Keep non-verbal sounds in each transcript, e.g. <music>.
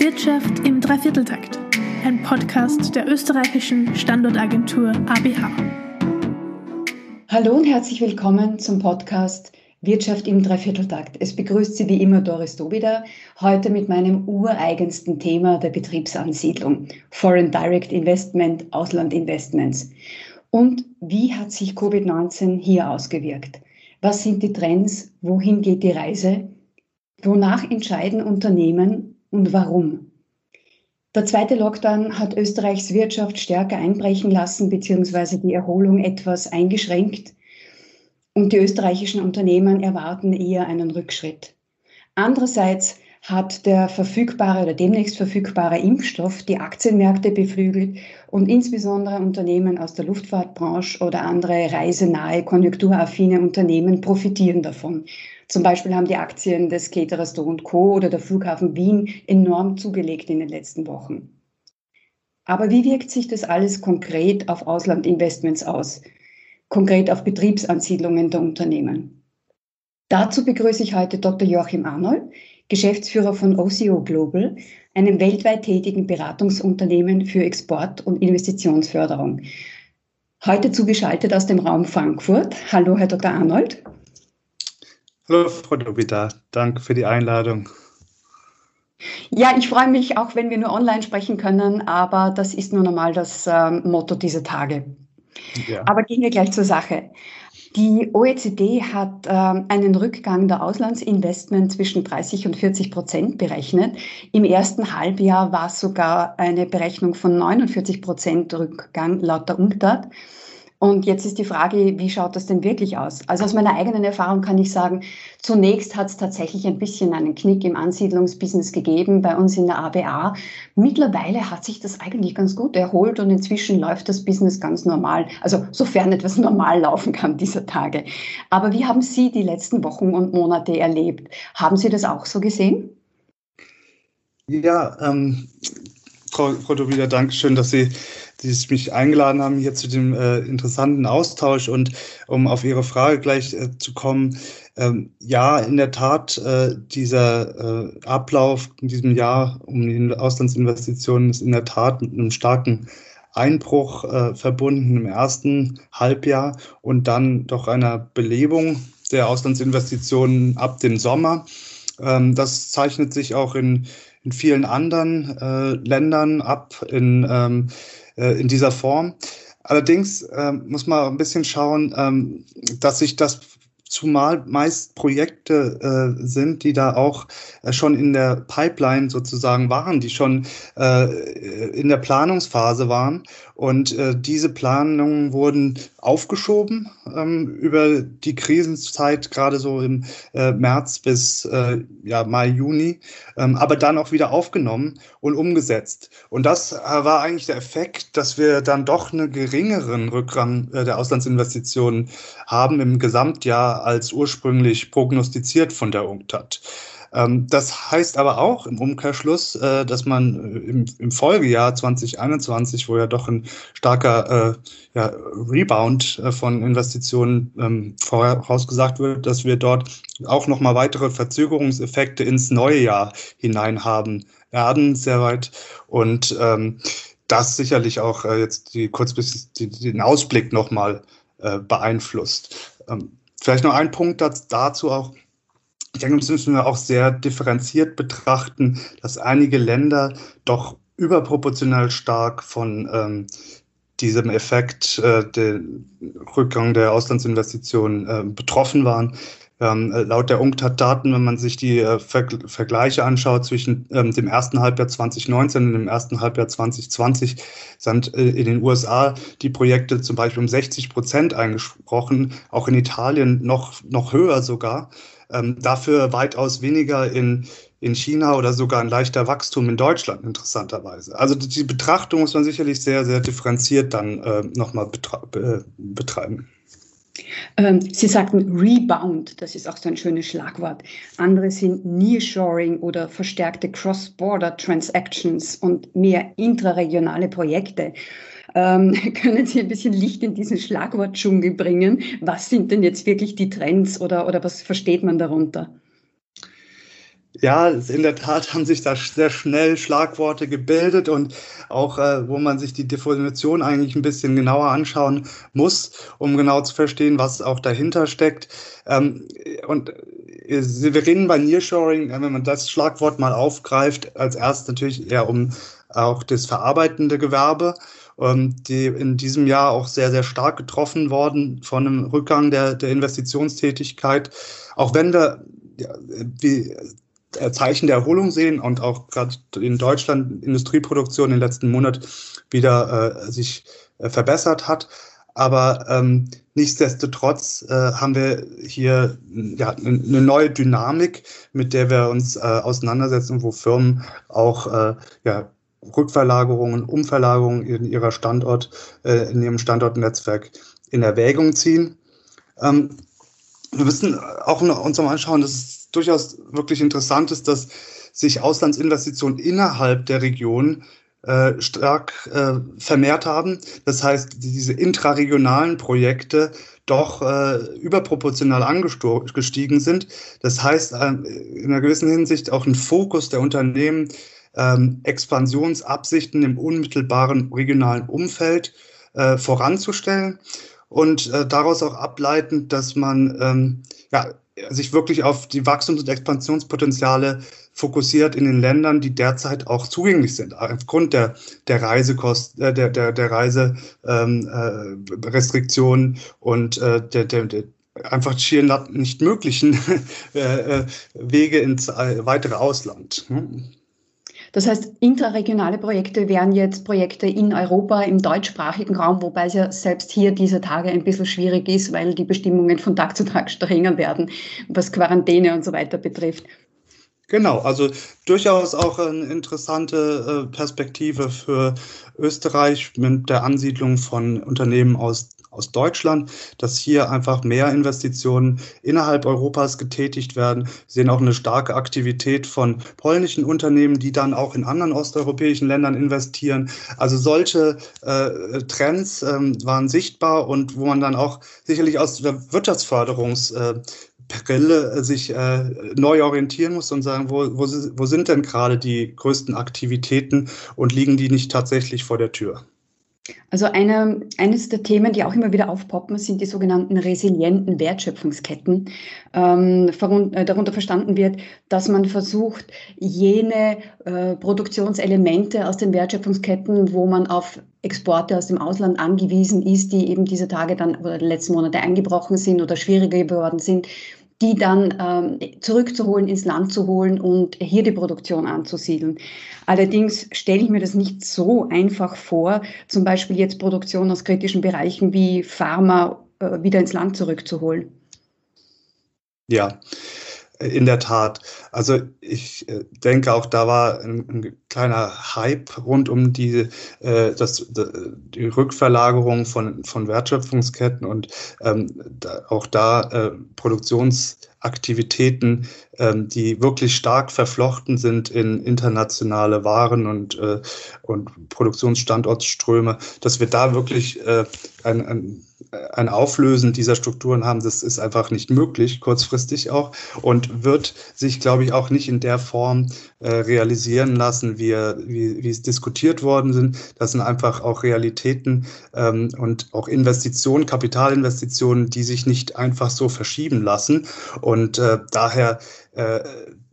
Wirtschaft im Dreivierteltakt, ein Podcast der österreichischen Standortagentur ABH. Hallo und herzlich willkommen zum Podcast Wirtschaft im Dreivierteltakt. Es begrüßt Sie wie immer Doris Dobida, heute mit meinem ureigensten Thema der Betriebsansiedlung, Foreign Direct Investment, Auslandinvestments. Und wie hat sich Covid-19 hier ausgewirkt? Was sind die Trends? Wohin geht die Reise? Wonach entscheiden Unternehmen und warum? Der zweite Lockdown hat Österreichs Wirtschaft stärker einbrechen lassen, beziehungsweise die Erholung etwas eingeschränkt. Und die österreichischen Unternehmen erwarten eher einen Rückschritt. Andererseits hat der verfügbare oder demnächst verfügbare Impfstoff die Aktienmärkte beflügelt und insbesondere Unternehmen aus der Luftfahrtbranche oder andere reisenahe, konjunkturaffine Unternehmen profitieren davon. Zum Beispiel haben die Aktien des Caterers Co. oder der Flughafen Wien enorm zugelegt in den letzten Wochen. Aber wie wirkt sich das alles konkret auf Auslandinvestments aus? Konkret auf Betriebsansiedlungen der Unternehmen? Dazu begrüße ich heute Dr. Joachim Arnold, Geschäftsführer von OCO Global, einem weltweit tätigen Beratungsunternehmen für Export- und Investitionsförderung. Heute zugeschaltet aus dem Raum Frankfurt. Hallo, Herr Dr. Arnold. Hallo, Frau Dobita. Danke für die Einladung. Ja, ich freue mich auch, wenn wir nur online sprechen können, aber das ist nun einmal das äh, Motto dieser Tage. Ja. Aber gehen wir gleich zur Sache. Die OECD hat äh, einen Rückgang der Auslandsinvestment zwischen 30 und 40 Prozent berechnet. Im ersten Halbjahr war es sogar eine Berechnung von 49 Prozent Rückgang laut der UNCTAD. Und jetzt ist die Frage, wie schaut das denn wirklich aus? Also aus meiner eigenen Erfahrung kann ich sagen, zunächst hat es tatsächlich ein bisschen einen Knick im Ansiedlungsbusiness gegeben bei uns in der ABA. Mittlerweile hat sich das eigentlich ganz gut erholt und inzwischen läuft das Business ganz normal. Also sofern etwas <laughs> normal laufen kann dieser Tage. Aber wie haben Sie die letzten Wochen und Monate erlebt? Haben Sie das auch so gesehen? Ja, ähm, Frau, Frau Dovida, danke schön, dass Sie die mich eingeladen haben hier zu dem äh, interessanten Austausch und um auf Ihre Frage gleich äh, zu kommen. Ähm, ja, in der Tat, äh, dieser äh, Ablauf in diesem Jahr um die Auslandsinvestitionen ist in der Tat mit einem starken Einbruch äh, verbunden im ersten Halbjahr und dann doch einer Belebung der Auslandsinvestitionen ab dem Sommer. Ähm, das zeichnet sich auch in, in vielen anderen äh, Ländern ab, in ähm, äh, in dieser Form. Allerdings äh, muss man ein bisschen schauen, ähm, dass sich das zumal meist Projekte äh, sind, die da auch äh, schon in der Pipeline sozusagen waren, die schon äh, in der Planungsphase waren. Und äh, diese Planungen wurden aufgeschoben ähm, über die Krisenzeit, gerade so im äh, März bis äh, ja, Mai, Juni, ähm, aber dann auch wieder aufgenommen und umgesetzt. Und das war eigentlich der Effekt, dass wir dann doch einen geringeren Rückgang der Auslandsinvestitionen haben im Gesamtjahr als ursprünglich prognostiziert von der UNCTAD. Ähm, das heißt aber auch im Umkehrschluss, äh, dass man äh, im, Folgejahr 2021, wo ja doch ein starker äh, Rebound von Investitionen ähm, vorausgesagt wird, dass wir dort auch nochmal weitere Verzögerungseffekte ins neue Jahr hinein haben werden, sehr weit. Und ähm, das sicherlich auch jetzt die kurzfristig den Ausblick nochmal beeinflusst. Vielleicht noch ein Punkt dazu auch. Ich denke, das müssen wir auch sehr differenziert betrachten, dass einige Länder doch überproportional stark von ähm, diesem Effekt, äh, der Rückgang der Auslandsinvestitionen äh, betroffen waren. Ähm, laut der UNCTAD-Daten, wenn man sich die äh, Ver Vergleiche anschaut zwischen ähm, dem ersten Halbjahr 2019 und dem ersten Halbjahr 2020, sind äh, in den USA die Projekte zum Beispiel um 60 Prozent eingesprochen, auch in Italien noch, noch höher sogar. Ähm, dafür weitaus weniger in, in China oder sogar ein leichter Wachstum in Deutschland, interessanterweise. Also die Betrachtung muss man sicherlich sehr, sehr differenziert dann äh, nochmal äh, betreiben. Ähm, Sie sagten Rebound, das ist auch so ein schönes Schlagwort. Andere sind Nearshoring oder verstärkte Cross-Border Transactions und mehr intraregionale Projekte. Ähm, <laughs> können Sie ein bisschen Licht in diesen Schlagwortdschungel bringen? Was sind denn jetzt wirklich die Trends oder, oder was versteht man darunter? Ja, in der Tat haben sich da sehr schnell Schlagworte gebildet und auch, äh, wo man sich die Definition eigentlich ein bisschen genauer anschauen muss, um genau zu verstehen, was auch dahinter steckt. Ähm, und äh, wir reden bei Nearshoring, wenn man das Schlagwort mal aufgreift, als erstes natürlich eher um auch das verarbeitende Gewerbe, ähm, die in diesem Jahr auch sehr, sehr stark getroffen worden von einem Rückgang der, der Investitionstätigkeit. Auch wenn wir ja, wie äh, Zeichen der Erholung sehen und auch gerade in Deutschland Industrieproduktion im letzten Monat wieder äh, sich äh, verbessert hat. Aber ähm, nichtsdestotrotz äh, haben wir hier ja, eine neue Dynamik, mit der wir uns äh, auseinandersetzen, wo Firmen auch äh, ja, Rückverlagerungen, Umverlagerungen in ihrer Standort, äh, in ihrem Standortnetzwerk in Erwägung ziehen. Ähm, wir müssen auch uns mal anschauen, dass es durchaus wirklich interessant ist, dass sich Auslandsinvestitionen innerhalb der Region äh, stark äh, vermehrt haben. Das heißt, diese intraregionalen Projekte doch äh, überproportional angestiegen sind. Das heißt, äh, in einer gewissen Hinsicht auch ein Fokus der Unternehmen, ähm, Expansionsabsichten im unmittelbaren regionalen Umfeld äh, voranzustellen und daraus auch ableitend, dass man ähm, ja, sich wirklich auf die Wachstums- und Expansionspotenziale fokussiert in den Ländern, die derzeit auch zugänglich sind, aufgrund der, der Reisekosten, äh, der, der, der Reiserestriktionen äh, und äh, der, der, der einfach schier nicht möglichen <laughs> Wege ins weitere Ausland. Hm? Das heißt, intraregionale Projekte wären jetzt Projekte in Europa, im deutschsprachigen Raum, wobei es ja selbst hier diese Tage ein bisschen schwierig ist, weil die Bestimmungen von Tag zu Tag strenger werden, was Quarantäne und so weiter betrifft. Genau, also durchaus auch eine interessante äh, Perspektive für Österreich mit der Ansiedlung von Unternehmen aus aus Deutschland, dass hier einfach mehr Investitionen innerhalb Europas getätigt werden. Wir sehen auch eine starke Aktivität von polnischen Unternehmen, die dann auch in anderen osteuropäischen Ländern investieren. Also solche äh, Trends ähm, waren sichtbar und wo man dann auch sicherlich aus der Wirtschaftsförderungs äh, Brille sich äh, neu orientieren muss und sagen, wo, wo, wo sind denn gerade die größten Aktivitäten und liegen die nicht tatsächlich vor der Tür? Also eine, eines der Themen, die auch immer wieder aufpoppen, sind die sogenannten resilienten Wertschöpfungsketten. Ähm, äh, darunter verstanden wird, dass man versucht, jene äh, Produktionselemente aus den Wertschöpfungsketten, wo man auf Exporte aus dem Ausland angewiesen ist, die eben diese Tage dann oder die letzten Monate eingebrochen sind oder schwieriger geworden sind, die dann ähm, zurückzuholen, ins Land zu holen und hier die Produktion anzusiedeln. Allerdings stelle ich mir das nicht so einfach vor, zum Beispiel jetzt Produktion aus kritischen Bereichen wie Pharma äh, wieder ins Land zurückzuholen. Ja, in der Tat. Also ich äh, denke auch, da war ein, ein kleiner Hype rund um die, äh, das, die Rückverlagerung von, von Wertschöpfungsketten und ähm, da, auch da äh, Produktionsaktivitäten, ähm, die wirklich stark verflochten sind in internationale Waren und, äh, und Produktionsstandortströme, dass wir da wirklich äh, ein, ein ein Auflösen dieser Strukturen haben, das ist einfach nicht möglich, kurzfristig auch, und wird sich, glaube ich, auch nicht in der Form äh, realisieren lassen, wie, wie, wie es diskutiert worden sind. Das sind einfach auch Realitäten ähm, und auch Investitionen, Kapitalinvestitionen, die sich nicht einfach so verschieben lassen. Und äh, daher äh,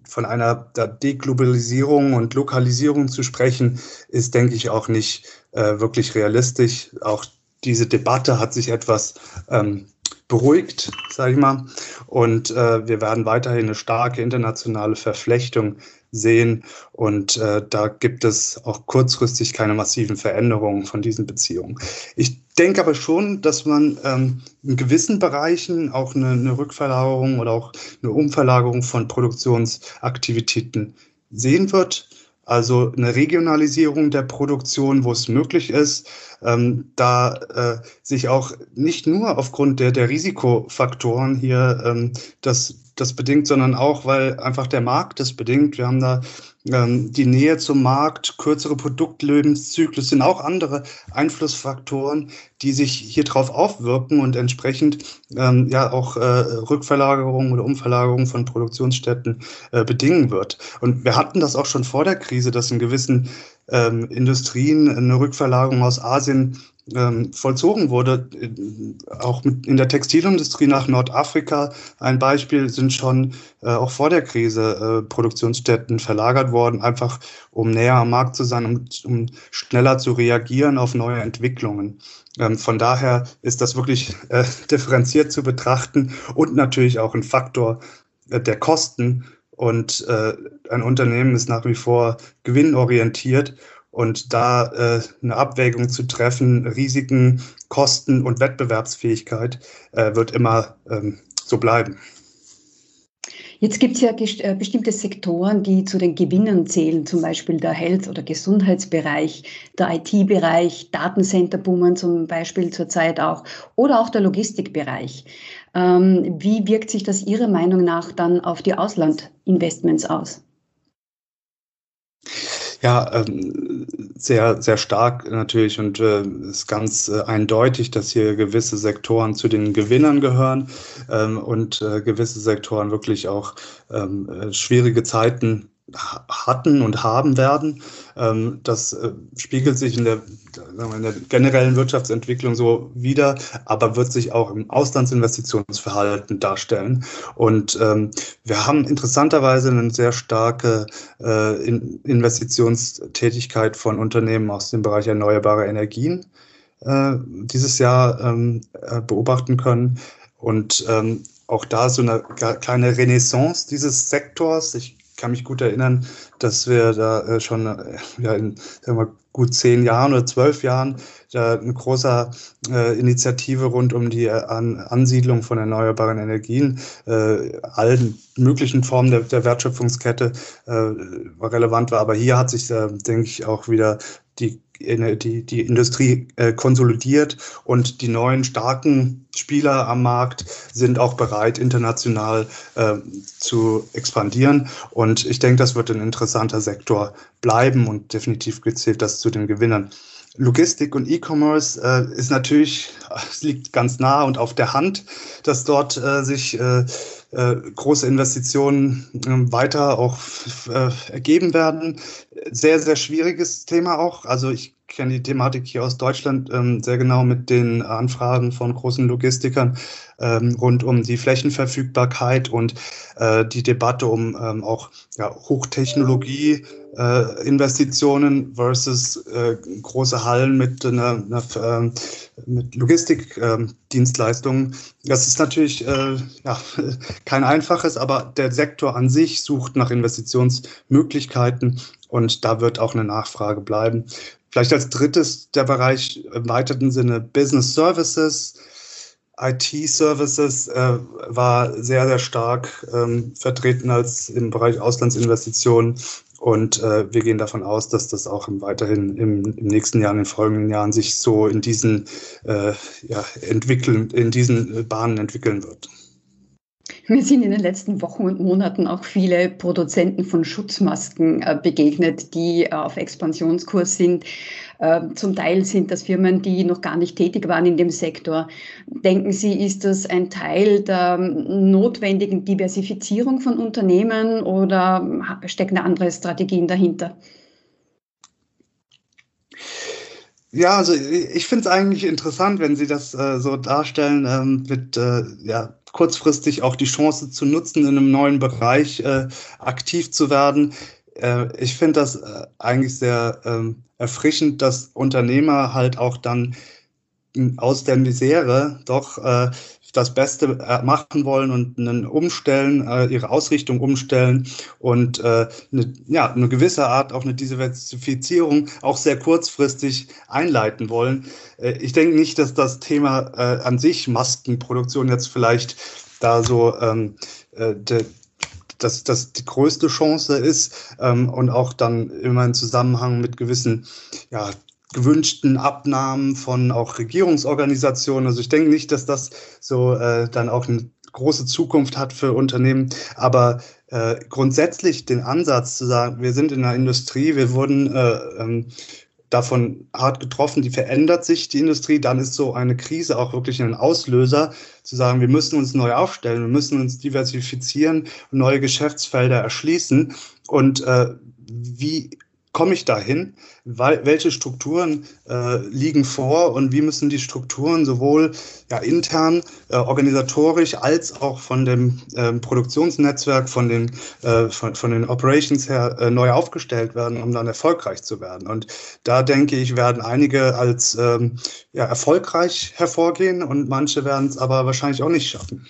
von einer Deglobalisierung und Lokalisierung zu sprechen, ist, denke ich, auch nicht äh, wirklich realistisch. Auch diese Debatte hat sich etwas ähm, beruhigt, sage ich mal. Und äh, wir werden weiterhin eine starke internationale Verflechtung sehen. Und äh, da gibt es auch kurzfristig keine massiven Veränderungen von diesen Beziehungen. Ich denke aber schon, dass man ähm, in gewissen Bereichen auch eine, eine Rückverlagerung oder auch eine Umverlagerung von Produktionsaktivitäten sehen wird. Also eine Regionalisierung der Produktion, wo es möglich ist, ähm, da äh, sich auch nicht nur aufgrund der, der Risikofaktoren hier ähm, das, das bedingt, sondern auch, weil einfach der Markt das bedingt. Wir haben da die Nähe zum Markt, kürzere Produktlebenszyklus sind auch andere Einflussfaktoren, die sich hier drauf aufwirken und entsprechend ähm, ja auch äh, Rückverlagerung oder Umverlagerung von Produktionsstätten äh, bedingen wird. Und wir hatten das auch schon vor der Krise, dass in gewissen ähm, Industrien eine Rückverlagerung aus Asien ähm, vollzogen wurde. Auch in der Textilindustrie nach Nordafrika ein Beispiel sind schon äh, auch vor der Krise äh, Produktionsstätten verlagert worden, einfach um näher am Markt zu sein, um, um schneller zu reagieren auf neue Entwicklungen. Ähm, von daher ist das wirklich äh, <laughs> differenziert zu betrachten und natürlich auch ein Faktor äh, der Kosten. Und äh, ein Unternehmen ist nach wie vor gewinnorientiert und da äh, eine Abwägung zu treffen, Risiken, Kosten und Wettbewerbsfähigkeit äh, wird immer ähm, so bleiben. Jetzt gibt es ja äh, bestimmte Sektoren, die zu den Gewinnern zählen, zum Beispiel der Health- oder Gesundheitsbereich, der IT-Bereich, Datencenter-Boomen zum Beispiel zurzeit auch oder auch der Logistikbereich. Ähm, wie wirkt sich das Ihrer Meinung nach dann auf die Auslandinvestments aus? Ja, ähm, sehr, sehr stark natürlich und äh, ist ganz äh, eindeutig, dass hier gewisse Sektoren zu den Gewinnern gehören ähm, und äh, gewisse Sektoren wirklich auch ähm, äh, schwierige Zeiten hatten und haben werden. Ähm, das äh, spiegelt sich in der, in der, generellen Wirtschaftsentwicklung so wieder, aber wird sich auch im Auslandsinvestitionsverhalten darstellen. Und ähm, wir haben interessanterweise eine sehr starke äh, Investitionstätigkeit von Unternehmen aus dem Bereich erneuerbare Energien äh, dieses Jahr ähm, beobachten können. Und auch da so eine kleine Renaissance dieses Sektors. Ich kann mich gut erinnern, dass wir da äh, schon äh, ja, in sagen wir, gut zehn Jahren oder zwölf Jahren da eine große äh, Initiative rund um die äh, An Ansiedlung von erneuerbaren Energien, äh, allen möglichen Formen der, der Wertschöpfungskette äh, relevant war. Aber hier hat sich, denke ich, auch wieder die die, die Industrie äh, konsolidiert und die neuen starken Spieler am Markt sind auch bereit, international äh, zu expandieren. Und ich denke, das wird ein interessanter Sektor bleiben und definitiv gezählt das zu den Gewinnern. Logistik und E-Commerce äh, ist natürlich, es <laughs> liegt ganz nah und auf der Hand, dass dort äh, sich äh, große Investitionen äh, weiter auch äh, ergeben werden. Sehr, sehr schwieriges Thema auch. Also ich kenne die Thematik hier aus Deutschland ähm, sehr genau mit den Anfragen von großen Logistikern ähm, rund um die Flächenverfügbarkeit und äh, die Debatte um ähm, auch ja, Hochtechnologie. Äh, Investitionen versus äh, große Hallen mit, einer, einer äh, mit Logistikdienstleistungen. Ähm, das ist natürlich äh, ja, <laughs> kein einfaches, aber der Sektor an sich sucht nach Investitionsmöglichkeiten und da wird auch eine Nachfrage bleiben. Vielleicht als drittes der Bereich im weiteren Sinne Business Services. IT-Services äh, war sehr, sehr stark ähm, vertreten als im Bereich Auslandsinvestitionen. Und äh, wir gehen davon aus, dass das auch weiterhin im, im, nächsten Jahr, in den folgenden Jahren sich so in diesen, äh, ja, entwickeln, in diesen Bahnen entwickeln wird. Mir sind in den letzten Wochen und Monaten auch viele Produzenten von Schutzmasken äh, begegnet, die äh, auf Expansionskurs sind. Ähm, zum Teil sind das Firmen, die noch gar nicht tätig waren in dem Sektor. Denken Sie, ist das ein Teil der notwendigen Diversifizierung von Unternehmen oder stecken da andere Strategien dahinter? Ja, also ich finde es eigentlich interessant, wenn Sie das äh, so darstellen, ähm, mit äh, ja, kurzfristig auch die Chance zu nutzen, in einem neuen Bereich äh, aktiv zu werden. Äh, ich finde das äh, eigentlich sehr ähm, erfrischend, dass Unternehmer halt auch dann aus der Misere doch äh, das Beste äh, machen wollen und einen umstellen, äh, ihre Ausrichtung umstellen und äh, eine, ja, eine gewisse Art auch eine Diversifizierung auch sehr kurzfristig einleiten wollen. Äh, ich denke nicht, dass das Thema äh, an sich Maskenproduktion jetzt vielleicht da so ähm, äh, de, dass das die größte Chance ist ähm, und auch dann immer im Zusammenhang mit gewissen ja, gewünschten Abnahmen von auch Regierungsorganisationen. Also ich denke nicht, dass das so äh, dann auch eine große Zukunft hat für Unternehmen. Aber äh, grundsätzlich den Ansatz zu sagen, wir sind in der Industrie, wir wurden äh, ähm, davon hart getroffen, die verändert sich, die Industrie, dann ist so eine Krise auch wirklich ein Auslöser, zu sagen, wir müssen uns neu aufstellen, wir müssen uns diversifizieren, neue Geschäftsfelder erschließen. Und äh, wie komme ich dahin? Welche Strukturen äh, liegen vor und wie müssen die Strukturen sowohl ja, intern, äh, organisatorisch als auch von dem äh, Produktionsnetzwerk, von den, äh, von, von, den Operations her äh, neu aufgestellt werden, um dann erfolgreich zu werden? Und da denke ich, werden einige als ähm, ja, erfolgreich hervorgehen und manche werden es aber wahrscheinlich auch nicht schaffen.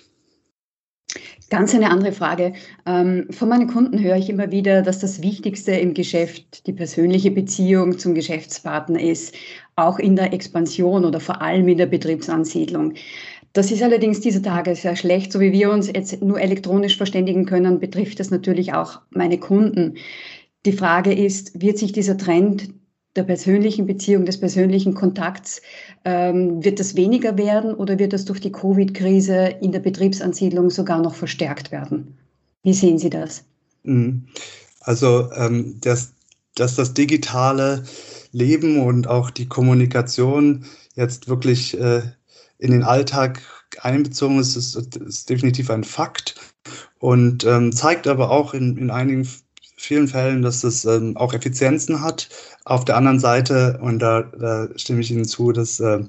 Ganz eine andere Frage. Ähm, von meinen Kunden höre ich immer wieder, dass das Wichtigste im Geschäft die persönliche Beziehung zum Geschäftspartner ist, auch in der Expansion oder vor allem in der Betriebsansiedlung. Das ist allerdings dieser Tage sehr schlecht. So wie wir uns jetzt nur elektronisch verständigen können, betrifft das natürlich auch meine Kunden. Die Frage ist, wird sich dieser Trend der persönlichen Beziehung, des persönlichen Kontakts, ähm, wird das weniger werden oder wird das durch die Covid-Krise in der Betriebsansiedlung sogar noch verstärkt werden? Wie sehen Sie das? Mhm. Also, ähm, dass, dass das digitale Leben und auch die Kommunikation jetzt wirklich äh, in den Alltag einbezogen ist, ist, ist definitiv ein Fakt und ähm, zeigt aber auch in, in einigen vielen Fällen, dass es ähm, auch Effizienzen hat. Auf der anderen Seite, und da, da stimme ich Ihnen zu, dass äh,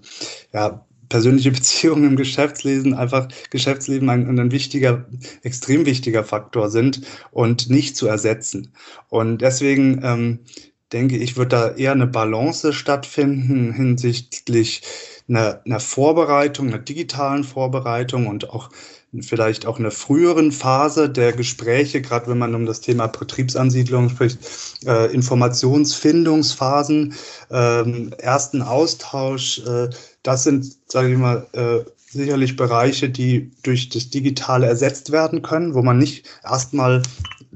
ja, persönliche <laughs> Beziehungen im Geschäftsleben einfach Geschäftsleben ein, ein wichtiger, extrem wichtiger Faktor sind und nicht zu ersetzen. Und deswegen ähm, denke ich, wird da eher eine Balance stattfinden hinsichtlich einer, einer Vorbereitung, einer digitalen Vorbereitung und auch vielleicht auch in einer früheren Phase der Gespräche, gerade wenn man um das Thema Betriebsansiedlung spricht, äh, Informationsfindungsphasen, äh, ersten Austausch, äh, das sind, sage ich mal, äh, sicherlich Bereiche, die durch das Digitale ersetzt werden können, wo man nicht erstmal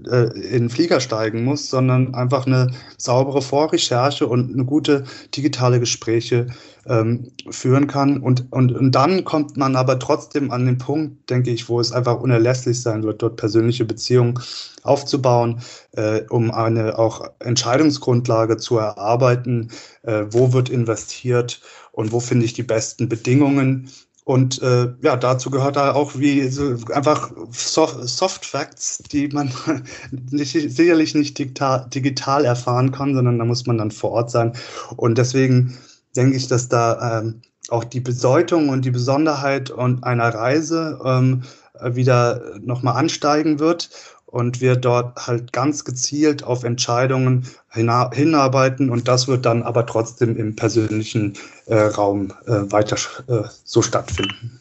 äh, in den Flieger steigen muss, sondern einfach eine saubere Vorrecherche und eine gute digitale Gespräche ähm, führen kann. Und, und, und dann kommt man aber trotzdem an den Punkt, denke ich, wo es einfach unerlässlich sein wird, dort persönliche Beziehungen aufzubauen, äh, um eine auch Entscheidungsgrundlage zu erarbeiten, äh, wo wird investiert und wo finde ich die besten Bedingungen und äh, ja, dazu gehört da auch wie so einfach Soft, Facts, die man <laughs> nicht, sicherlich nicht digital, digital erfahren kann, sondern da muss man dann vor Ort sein. Und deswegen denke ich, dass da ähm, auch die Bedeutung und die Besonderheit und einer Reise ähm, wieder nochmal ansteigen wird und wir dort halt ganz gezielt auf Entscheidungen hinarbeiten und das wird dann aber trotzdem im persönlichen äh, Raum äh, weiter äh, so stattfinden.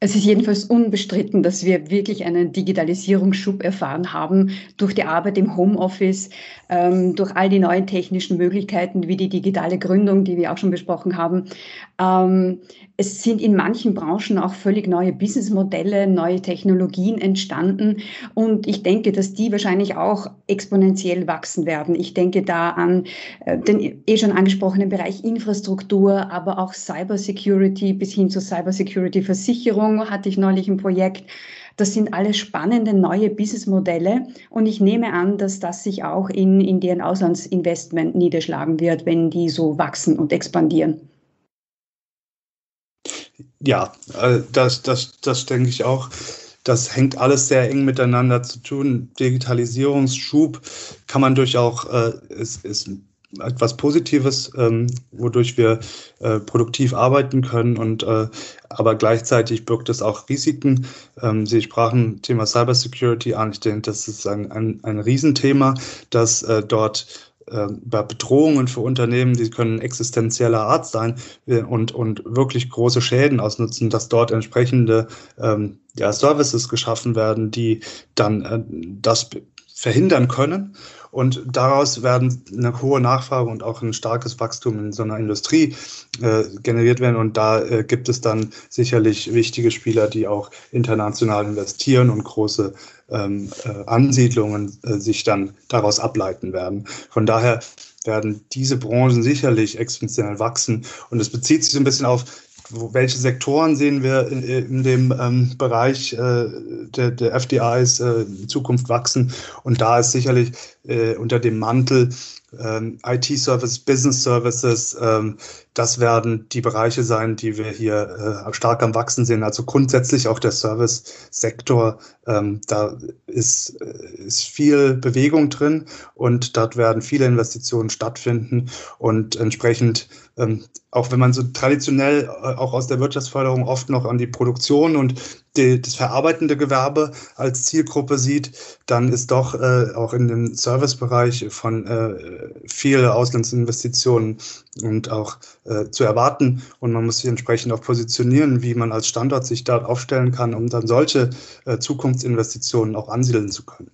Es ist jedenfalls unbestritten, dass wir wirklich einen Digitalisierungsschub erfahren haben durch die Arbeit im Homeoffice, ähm, durch all die neuen technischen Möglichkeiten wie die digitale Gründung, die wir auch schon besprochen haben. Ähm, es sind in manchen Branchen auch völlig neue Businessmodelle, neue Technologien entstanden. Und ich denke, dass die wahrscheinlich auch exponentiell wachsen werden. Ich denke da an äh, den eh schon angesprochenen Bereich Infrastruktur, aber auch Cybersecurity bis hin zur Cybersecurity-Versicherung hatte ich neulich ein Projekt. Das sind alles spannende neue Businessmodelle und ich nehme an, dass das sich auch in, in deren Auslandsinvestment niederschlagen wird, wenn die so wachsen und expandieren. Ja, äh, das, das, das denke ich auch. Das hängt alles sehr eng miteinander zu tun. Digitalisierungsschub kann man durch auch, äh, ist, ist etwas Positives, ähm, wodurch wir äh, produktiv arbeiten können und äh, aber gleichzeitig birgt es auch Risiken. Ähm, Sie sprachen Thema Cybersecurity an. Ich denke, das ist ein, ein, ein Riesenthema, dass äh, dort ähm, bei Bedrohungen für Unternehmen, die können existenzieller Art sein äh, und, und wirklich große Schäden ausnutzen, dass dort entsprechende ähm, ja, Services geschaffen werden, die dann äh, das verhindern können. Und daraus werden eine hohe Nachfrage und auch ein starkes Wachstum in so einer Industrie äh, generiert werden. Und da äh, gibt es dann sicherlich wichtige Spieler, die auch international investieren und große ähm, äh, Ansiedlungen äh, sich dann daraus ableiten werden. Von daher werden diese Branchen sicherlich exponentiell wachsen. Und es bezieht sich so ein bisschen auf welche Sektoren sehen wir in, in dem ähm, Bereich äh, der, der FDIs äh, in Zukunft wachsen. Und da ist sicherlich äh, unter dem Mantel ähm, IT-Service, Business Services, ähm, das werden die Bereiche sein, die wir hier äh, stark am Wachsen sehen. Also grundsätzlich auch der Service-Sektor, ähm, da ist, äh, ist viel Bewegung drin und dort werden viele Investitionen stattfinden und entsprechend, ähm, auch wenn man so traditionell äh, auch aus der Wirtschaftsförderung oft noch an die Produktion und die, das verarbeitende Gewerbe als Zielgruppe sieht, dann ist doch äh, auch in dem Servicebereich von äh, viele Auslandsinvestitionen und auch äh, zu erwarten. Und man muss sich entsprechend auch positionieren, wie man als Standort sich dort aufstellen kann, um dann solche äh, Zukunftsinvestitionen auch ansiedeln zu können.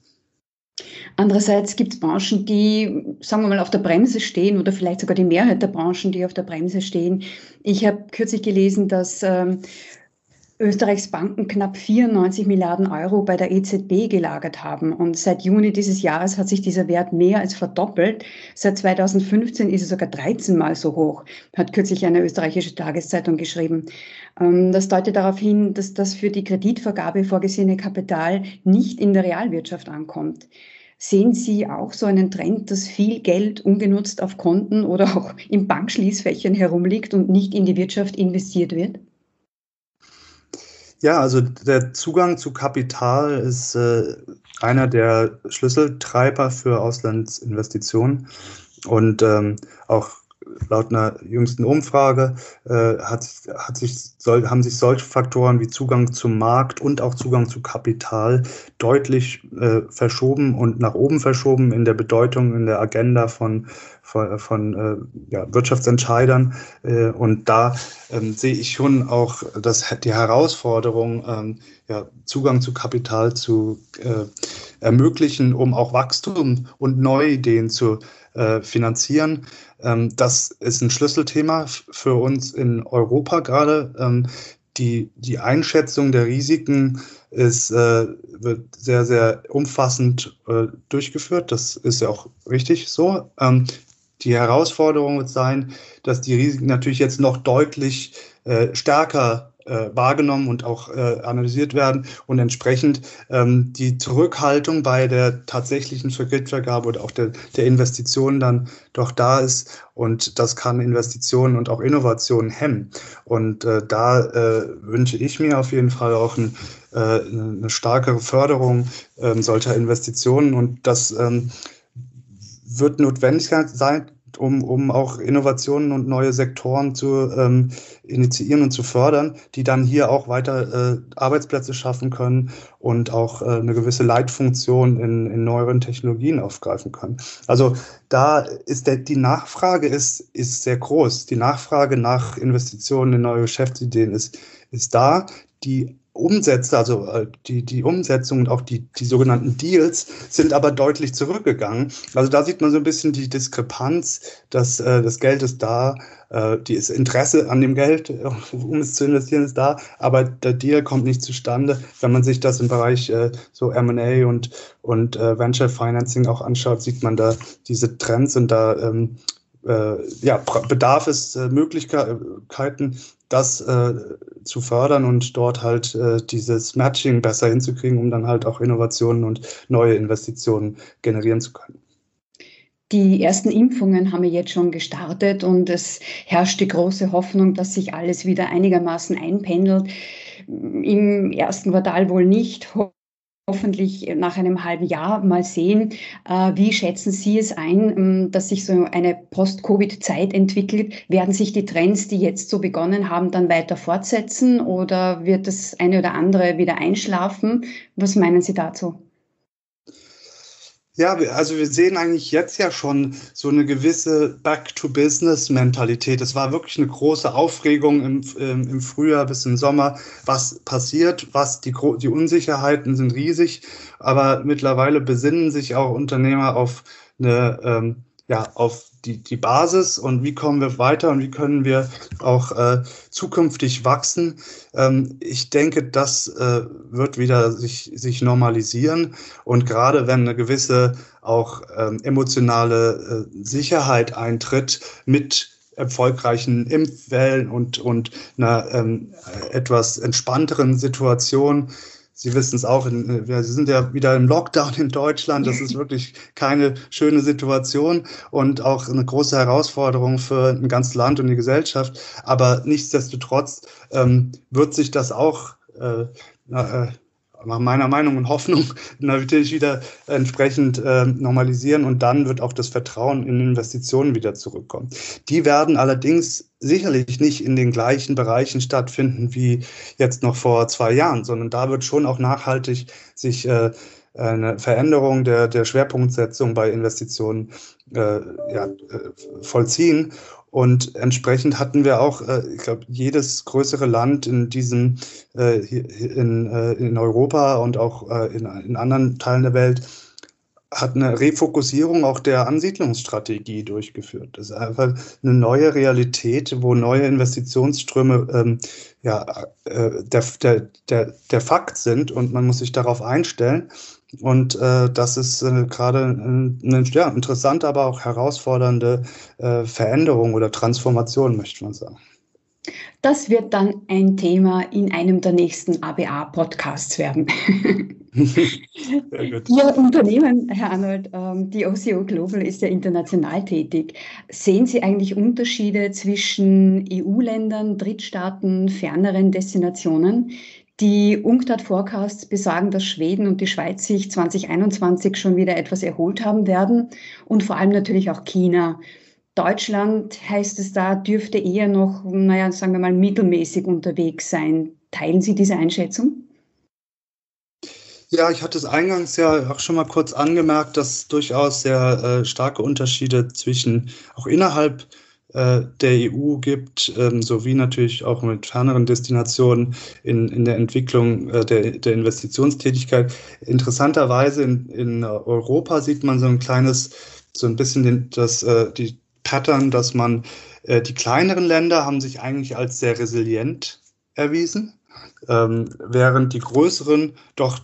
Andererseits gibt es Branchen, die, sagen wir mal, auf der Bremse stehen oder vielleicht sogar die Mehrheit der Branchen, die auf der Bremse stehen. Ich habe kürzlich gelesen, dass ähm, Österreichs Banken knapp 94 Milliarden Euro bei der EZB gelagert haben. Und seit Juni dieses Jahres hat sich dieser Wert mehr als verdoppelt. Seit 2015 ist es sogar 13 Mal so hoch, hat kürzlich eine österreichische Tageszeitung geschrieben. Ähm, das deutet darauf hin, dass das für die Kreditvergabe vorgesehene Kapital nicht in der Realwirtschaft ankommt. Sehen Sie auch so einen Trend, dass viel Geld ungenutzt auf Konten oder auch in Bankschließfächern herumliegt und nicht in die Wirtschaft investiert wird? Ja, also der Zugang zu Kapital ist äh, einer der Schlüsseltreiber für Auslandsinvestitionen. Und ähm, auch laut einer jüngsten Umfrage äh, hat, hat sich, soll, haben sich solche Faktoren wie Zugang zum Markt und auch Zugang zu Kapital deutlich äh, verschoben und nach oben verschoben in der Bedeutung, in der Agenda von, von, von äh, ja, Wirtschaftsentscheidern. Äh, und da ähm, sehe ich schon auch dass die Herausforderung, ähm, ja, Zugang zu Kapital zu äh, ermöglichen, um auch Wachstum und neue Ideen zu äh, finanzieren. Ähm, das ist ein Schlüsselthema für uns in Europa gerade. Ähm, die, die Einschätzung der Risiken ist, äh, wird sehr, sehr umfassend äh, durchgeführt. Das ist ja auch richtig so. Ähm, die Herausforderung wird sein, dass die Risiken natürlich jetzt noch deutlich äh, stärker wahrgenommen und auch äh, analysiert werden. Und entsprechend ähm, die Zurückhaltung bei der tatsächlichen Kreditvergabe oder auch der, der Investitionen dann doch da ist. Und das kann Investitionen und auch Innovationen hemmen. Und äh, da äh, wünsche ich mir auf jeden Fall auch ein, äh, eine starkere Förderung ähm, solcher Investitionen. Und das ähm, wird notwendig sein, um, um auch Innovationen und neue Sektoren zu ähm, initiieren und zu fördern, die dann hier auch weiter äh, Arbeitsplätze schaffen können und auch äh, eine gewisse Leitfunktion in, in neueren Technologien aufgreifen können. Also da ist der, die Nachfrage ist, ist sehr groß. Die Nachfrage nach Investitionen in neue Geschäftsideen ist, ist da. Die Umsätze, also äh, die, die Umsetzung und auch die, die sogenannten Deals sind aber deutlich zurückgegangen. Also da sieht man so ein bisschen die Diskrepanz, dass äh, das Geld ist da, äh, das Interesse an dem Geld, <laughs> um es zu investieren, ist da, aber der Deal kommt nicht zustande. Wenn man sich das im Bereich äh, so M&A und, und äh, Venture Financing auch anschaut, sieht man da diese Trends und da ähm, äh, ja, bedarf es äh, Möglichkeiten, das äh, zu fördern und dort halt äh, dieses Matching besser hinzukriegen, um dann halt auch Innovationen und neue Investitionen generieren zu können. Die ersten Impfungen haben wir jetzt schon gestartet und es herrscht die große Hoffnung, dass sich alles wieder einigermaßen einpendelt. Im ersten Quartal wohl nicht hoffentlich nach einem halben Jahr mal sehen. Äh, wie schätzen Sie es ein, ähm, dass sich so eine Post-Covid-Zeit entwickelt? Werden sich die Trends, die jetzt so begonnen haben, dann weiter fortsetzen oder wird das eine oder andere wieder einschlafen? Was meinen Sie dazu? Ja, also wir sehen eigentlich jetzt ja schon so eine gewisse Back-to-Business-Mentalität. Es war wirklich eine große Aufregung im, im, Frühjahr bis im Sommer, was passiert, was die, die Unsicherheiten sind riesig, aber mittlerweile besinnen sich auch Unternehmer auf eine ähm, ja, auf die, die Basis und wie kommen wir weiter und wie können wir auch äh, zukünftig wachsen. Ähm, ich denke, das äh, wird wieder sich, sich normalisieren und gerade wenn eine gewisse auch ähm, emotionale äh, Sicherheit eintritt mit erfolgreichen Impfwellen und, und einer ähm, etwas entspannteren Situation. Sie wissen es auch, in, wir sind ja wieder im Lockdown in Deutschland. Das ist <laughs> wirklich keine schöne Situation und auch eine große Herausforderung für ein ganzes Land und die Gesellschaft. Aber nichtsdestotrotz ähm, wird sich das auch äh, äh, nach meiner Meinung und Hoffnung <laughs> natürlich wieder entsprechend äh, normalisieren und dann wird auch das Vertrauen in Investitionen wieder zurückkommen. Die werden allerdings sicherlich nicht in den gleichen Bereichen stattfinden wie jetzt noch vor zwei Jahren, sondern da wird schon auch nachhaltig sich äh, eine Veränderung der, der Schwerpunktsetzung bei Investitionen äh, ja, äh, vollziehen. Und entsprechend hatten wir auch, äh, ich glaube, jedes größere Land in diesem, äh, in, äh, in Europa und auch äh, in, in anderen Teilen der Welt hat eine Refokussierung auch der Ansiedlungsstrategie durchgeführt. Das ist einfach eine neue Realität, wo neue Investitionsströme ähm, ja, äh, der, der, der, der Fakt sind und man muss sich darauf einstellen. Und äh, das ist äh, gerade eine ja, interessante, aber auch herausfordernde äh, Veränderung oder Transformation, möchte man sagen. Das wird dann ein Thema in einem der nächsten ABA-Podcasts werden. <laughs> Ihr Unternehmen, Herr Arnold, ähm, die OCO Global ist ja international tätig. Sehen Sie eigentlich Unterschiede zwischen EU-Ländern, Drittstaaten, ferneren Destinationen, die UNCTAD-Forecasts besagen, dass Schweden und die Schweiz sich 2021 schon wieder etwas erholt haben werden und vor allem natürlich auch China. Deutschland heißt es da, dürfte eher noch, naja, sagen wir mal, mittelmäßig unterwegs sein. Teilen Sie diese Einschätzung? Ja, ich hatte es eingangs ja auch schon mal kurz angemerkt, dass durchaus sehr äh, starke Unterschiede zwischen auch innerhalb äh, der EU gibt, ähm, sowie natürlich auch mit ferneren Destinationen in, in der Entwicklung äh, der, der Investitionstätigkeit. Interessanterweise in, in Europa sieht man so ein kleines, so ein bisschen den, das, äh, die Pattern, dass man die kleineren Länder haben sich eigentlich als sehr resilient erwiesen, ähm, während die größeren doch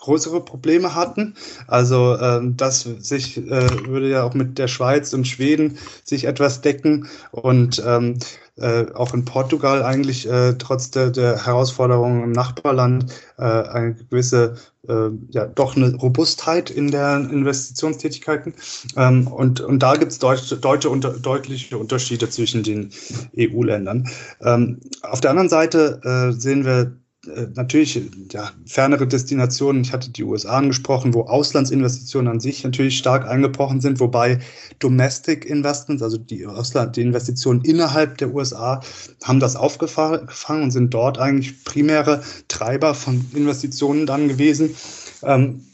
größere Probleme hatten. Also ähm, das sich äh, würde ja auch mit der Schweiz und Schweden sich etwas decken und ähm, äh, auch in Portugal eigentlich äh, trotz der, der Herausforderungen im Nachbarland äh, eine gewisse äh, ja doch eine Robustheit in der Investitionstätigkeiten ähm, und und da gibt es deutsche, deutsche unter, deutliche Unterschiede zwischen den EU-Ländern. Ähm, auf der anderen Seite äh, sehen wir natürlich ja, fernere Destinationen, ich hatte die USA angesprochen, wo Auslandsinvestitionen an sich natürlich stark eingebrochen sind, wobei Domestic Investments, also die, Ausland, die Investitionen innerhalb der USA, haben das aufgefangen und sind dort eigentlich primäre Treiber von Investitionen dann gewesen. Ähm,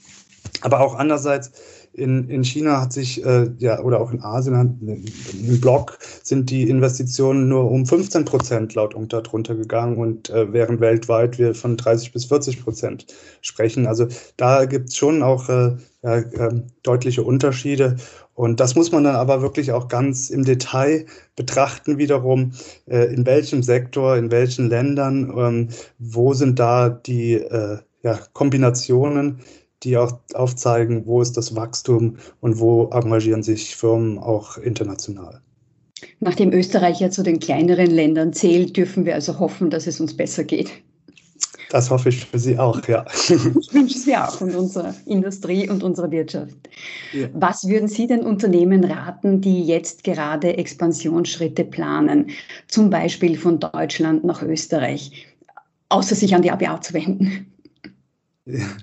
aber auch andererseits in, in China hat sich, äh, ja, oder auch in Asien, im Block sind die Investitionen nur um 15 Prozent laut UNCTAD runtergegangen und äh, während weltweit wir von 30 bis 40 Prozent sprechen. Also da gibt es schon auch äh, ja, äh, deutliche Unterschiede. Und das muss man dann aber wirklich auch ganz im Detail betrachten wiederum, äh, in welchem Sektor, in welchen Ländern, ähm, wo sind da die äh, ja, Kombinationen, die auch aufzeigen, wo ist das Wachstum und wo engagieren sich Firmen auch international. Nachdem Österreich ja zu den kleineren Ländern zählt, dürfen wir also hoffen, dass es uns besser geht. Das hoffe ich für Sie auch, ja. Ich wünsche es mir auch und unserer Industrie und unserer Wirtschaft. Ja. Was würden Sie den Unternehmen raten, die jetzt gerade Expansionsschritte planen, zum Beispiel von Deutschland nach Österreich, außer sich an die ABA zu wenden? Ja. <laughs>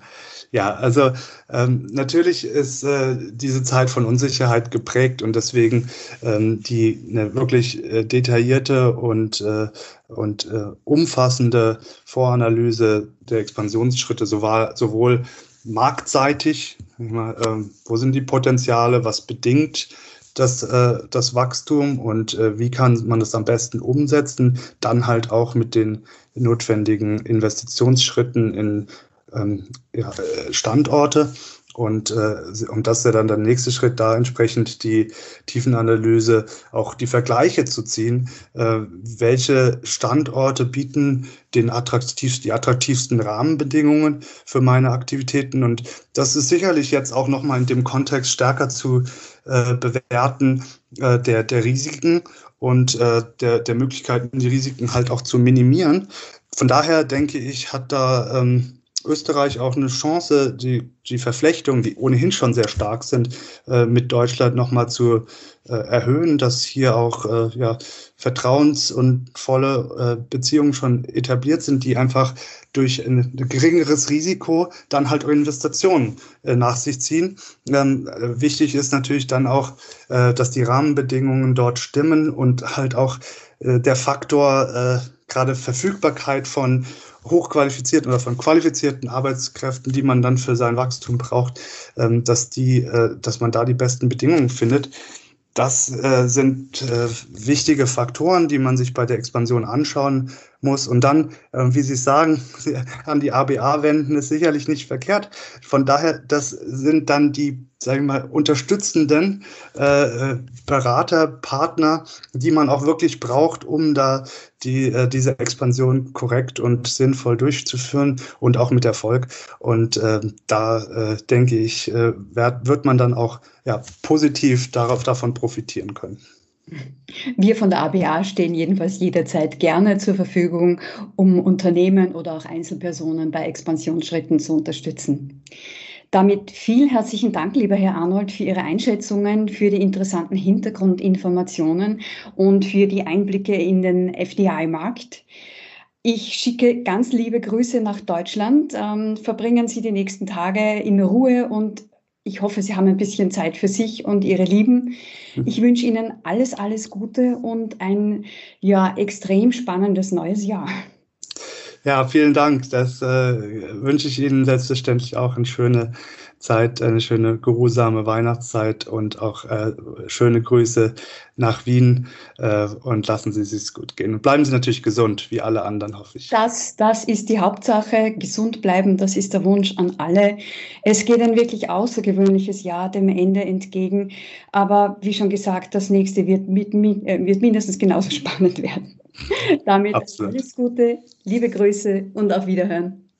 Ja, also ähm, natürlich ist äh, diese Zeit von Unsicherheit geprägt und deswegen ähm, die eine wirklich äh, detaillierte und, äh, und äh, umfassende Voranalyse der Expansionsschritte sowohl, sowohl marktseitig, mal, ähm, wo sind die Potenziale, was bedingt das, äh, das Wachstum und äh, wie kann man das am besten umsetzen, dann halt auch mit den notwendigen Investitionsschritten in ähm, ja, äh, Standorte. Und, äh, und das ist ja dann der nächste Schritt, da entsprechend die Tiefenanalyse, auch die Vergleiche zu ziehen. Äh, welche Standorte bieten den attraktivsten, die attraktivsten Rahmenbedingungen für meine Aktivitäten? Und das ist sicherlich jetzt auch nochmal in dem Kontext stärker zu äh, bewerten, äh, der, der Risiken und äh, der, der Möglichkeiten, die Risiken halt auch zu minimieren. Von daher denke ich, hat da ähm, Österreich auch eine Chance, die, die Verflechtungen, die ohnehin schon sehr stark sind, äh, mit Deutschland nochmal zu äh, erhöhen, dass hier auch äh, ja, vertrauens- und volle äh, Beziehungen schon etabliert sind, die einfach durch ein geringeres Risiko dann halt Investitionen äh, nach sich ziehen. Ähm, wichtig ist natürlich dann auch, äh, dass die Rahmenbedingungen dort stimmen und halt auch der Faktor gerade Verfügbarkeit von hochqualifizierten oder von qualifizierten Arbeitskräften, die man dann für sein Wachstum braucht, ähm, dass die, äh, dass man da die besten Bedingungen findet. Das äh, sind äh, wichtige Faktoren, die man sich bei der Expansion anschauen muss. Und dann, wie Sie sagen, <laughs> an die ABA wenden, ist sicherlich nicht verkehrt. Von daher, das sind dann die, sagen wir mal, unterstützenden äh, Berater, Partner, die man auch wirklich braucht, um da die, äh, diese Expansion korrekt und sinnvoll durchzuführen und auch mit Erfolg. Und äh, da äh, denke ich, äh, wird, wird man dann auch ja, positiv darauf, davon profitieren können. Wir von der ABA stehen jedenfalls jederzeit gerne zur Verfügung, um Unternehmen oder auch Einzelpersonen bei Expansionsschritten zu unterstützen. Damit vielen herzlichen Dank, lieber Herr Arnold, für Ihre Einschätzungen, für die interessanten Hintergrundinformationen und für die Einblicke in den FDI-Markt. Ich schicke ganz liebe Grüße nach Deutschland. Ähm, verbringen Sie die nächsten Tage in Ruhe und ich hoffe, Sie haben ein bisschen Zeit für sich und Ihre Lieben. Mhm. Ich wünsche Ihnen alles, alles Gute und ein ja, extrem spannendes neues Jahr. Ja, vielen Dank. Das äh, wünsche ich Ihnen selbstverständlich auch eine schöne Zeit, eine schöne geruhsame Weihnachtszeit und auch äh, schöne Grüße nach Wien äh, und lassen Sie es gut gehen. Und bleiben Sie natürlich gesund, wie alle anderen, hoffe ich. Das, das ist die Hauptsache, gesund bleiben, das ist der Wunsch an alle. Es geht ein wirklich außergewöhnliches Jahr dem Ende entgegen, aber wie schon gesagt, das nächste wird, mit, äh, wird mindestens genauso <laughs> spannend werden. Damit Absolut. alles Gute, liebe Grüße und auf Wiederhören.